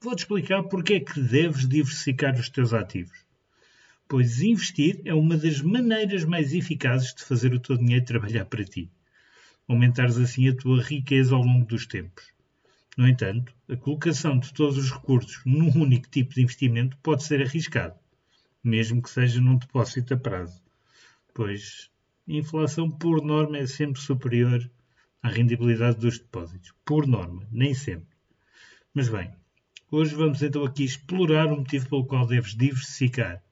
Vou-te explicar porque é que deves diversificar os teus ativos. Pois investir é uma das maneiras mais eficazes de fazer o teu dinheiro trabalhar para ti. Aumentares assim a tua riqueza ao longo dos tempos. No entanto, a colocação de todos os recursos num único tipo de investimento pode ser arriscado, mesmo que seja num depósito a prazo, pois a inflação, por norma, é sempre superior à rendibilidade dos depósitos. Por norma, nem sempre. Mas bem, Hoje vamos então aqui explorar o motivo pelo qual deves diversificar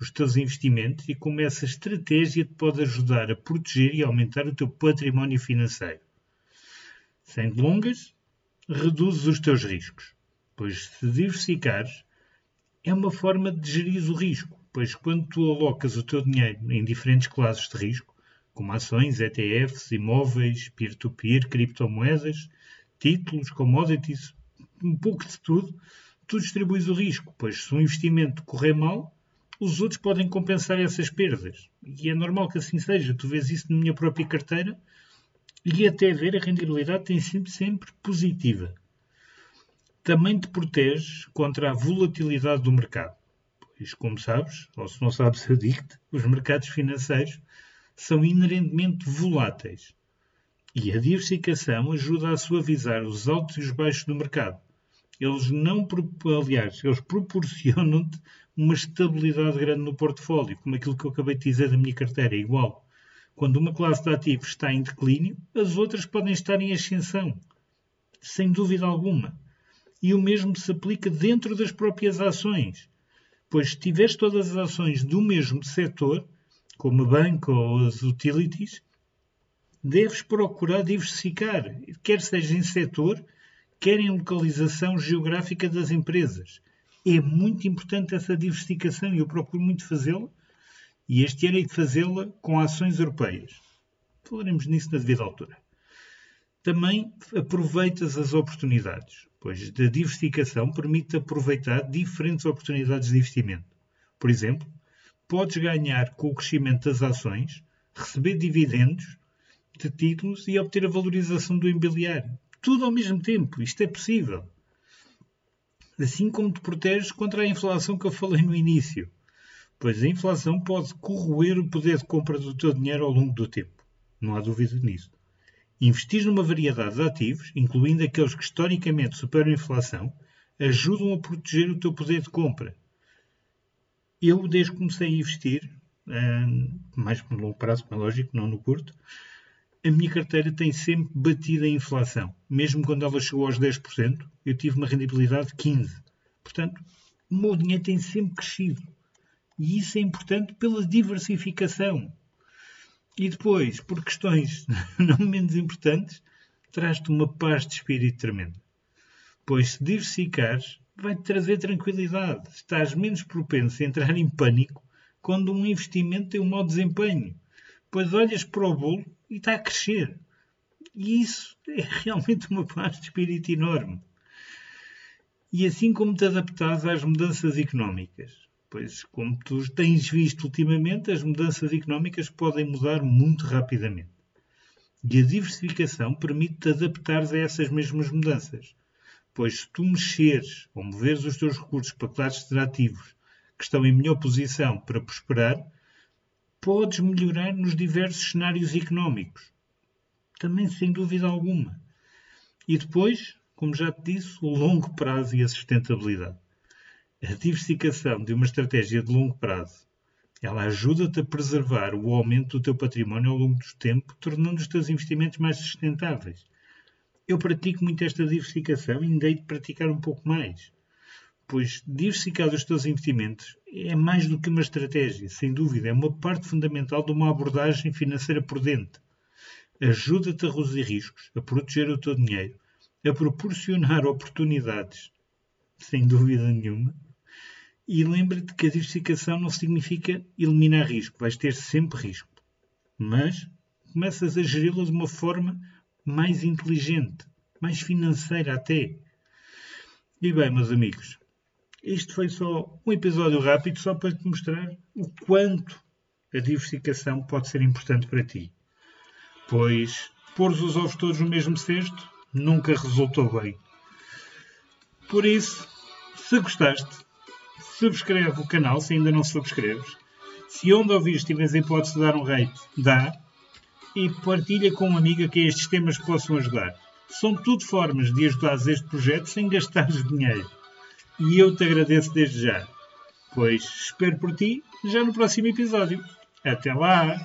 os teus investimentos e como essa estratégia te pode ajudar a proteger e aumentar o teu património financeiro. Sem delongas, reduzes os teus riscos, pois se diversificares, é uma forma de gerir o risco, pois quando tu alocas o teu dinheiro em diferentes classes de risco, como ações, ETFs, imóveis, peer-to-peer, -peer, criptomoedas, títulos, commodities, um pouco de tudo, tu distribuis o risco, pois se um investimento correr mal, os outros podem compensar essas perdas. E é normal que assim seja. Tu vês isso na minha própria carteira e até ver a rendibilidade tem sido sempre positiva. Também te protege contra a volatilidade do mercado. Pois, como sabes, ou se não sabes, eu digo-te, os mercados financeiros são inerentemente voláteis. E a diversificação ajuda a suavizar os altos e os baixos do mercado eles não, aliás, eles proporcionam-te uma estabilidade grande no portfólio, como aquilo que eu acabei de dizer da minha carteira, é igual. Quando uma classe de ativos está em declínio, as outras podem estar em ascensão, sem dúvida alguma. E o mesmo se aplica dentro das próprias ações, pois se tiveres todas as ações do mesmo setor, como a banca ou as utilities, deves procurar diversificar, quer seja em setor, querem localização geográfica das empresas. É muito importante essa diversificação e eu procuro muito fazê-la. E este ano hei de fazê-la com ações europeias. Falaremos nisso na devida altura. Também aproveitas as oportunidades, pois a diversificação permite aproveitar diferentes oportunidades de investimento. Por exemplo, podes ganhar com o crescimento das ações, receber dividendos de títulos e obter a valorização do imobiliário tudo ao mesmo tempo. Isto é possível. Assim como te proteges contra a inflação que eu falei no início. Pois a inflação pode corroer o poder de compra do teu dinheiro ao longo do tempo. Não há dúvida nisso. Investir numa variedade de ativos, incluindo aqueles que historicamente superam a inflação, ajudam a proteger o teu poder de compra. Eu, desde que comecei a investir, hum, mais no longo prazo, é lógico, não no curto, a minha carteira tem sempre batido a inflação. Mesmo quando ela chegou aos 10%, eu tive uma rendibilidade de 15%. Portanto, o meu dinheiro tem sempre crescido. E isso é importante pela diversificação. E depois, por questões não menos importantes, traz-te uma paz de espírito tremenda. Pois se diversificares, vai-te trazer tranquilidade. Estás menos propenso a entrar em pânico quando um investimento tem um mau desempenho. Pois olhas para o bolo e está a crescer. E isso é realmente uma paz de espírito enorme. E assim como te adaptares às mudanças económicas. Pois, como tu tens visto ultimamente, as mudanças económicas podem mudar muito rapidamente. E a diversificação permite-te adaptares a essas mesmas mudanças. Pois, se tu mexeres ou moveres os teus recursos para classes de ativos que estão em melhor posição para prosperar, podes melhorar nos diversos cenários económicos. Também sem dúvida alguma. E depois, como já te disse, o longo prazo e a sustentabilidade. A diversificação de uma estratégia de longo prazo ela ajuda-te a preservar o aumento do teu património ao longo do tempo, tornando os teus investimentos mais sustentáveis. Eu pratico muito esta diversificação e ainda hei de praticar um pouco mais pois diversificar os teus investimentos é mais do que uma estratégia, sem dúvida, é uma parte fundamental de uma abordagem financeira prudente. Ajuda-te a reduzir riscos, a proteger o teu dinheiro, a proporcionar oportunidades, sem dúvida nenhuma, E lembra-te que a diversificação não significa eliminar risco, vais ter sempre risco. Mas começas a geri-lo de uma forma mais inteligente, mais financeira até. E bem, meus amigos, isto foi só um episódio rápido só para te mostrar o quanto a diversificação pode ser importante para ti. Pois pôr os ovos todos no mesmo cesto nunca resultou bem. Por isso, se gostaste, subscreve o canal se ainda não subscreves. Se onde ouvires tiveres a hipótese de dar um rate, dá. E partilha com uma amiga que estes temas possam ajudar. São tudo formas de ajudar este projeto sem gastar dinheiro. E eu te agradeço desde já. Pois espero por ti já no próximo episódio. Até lá!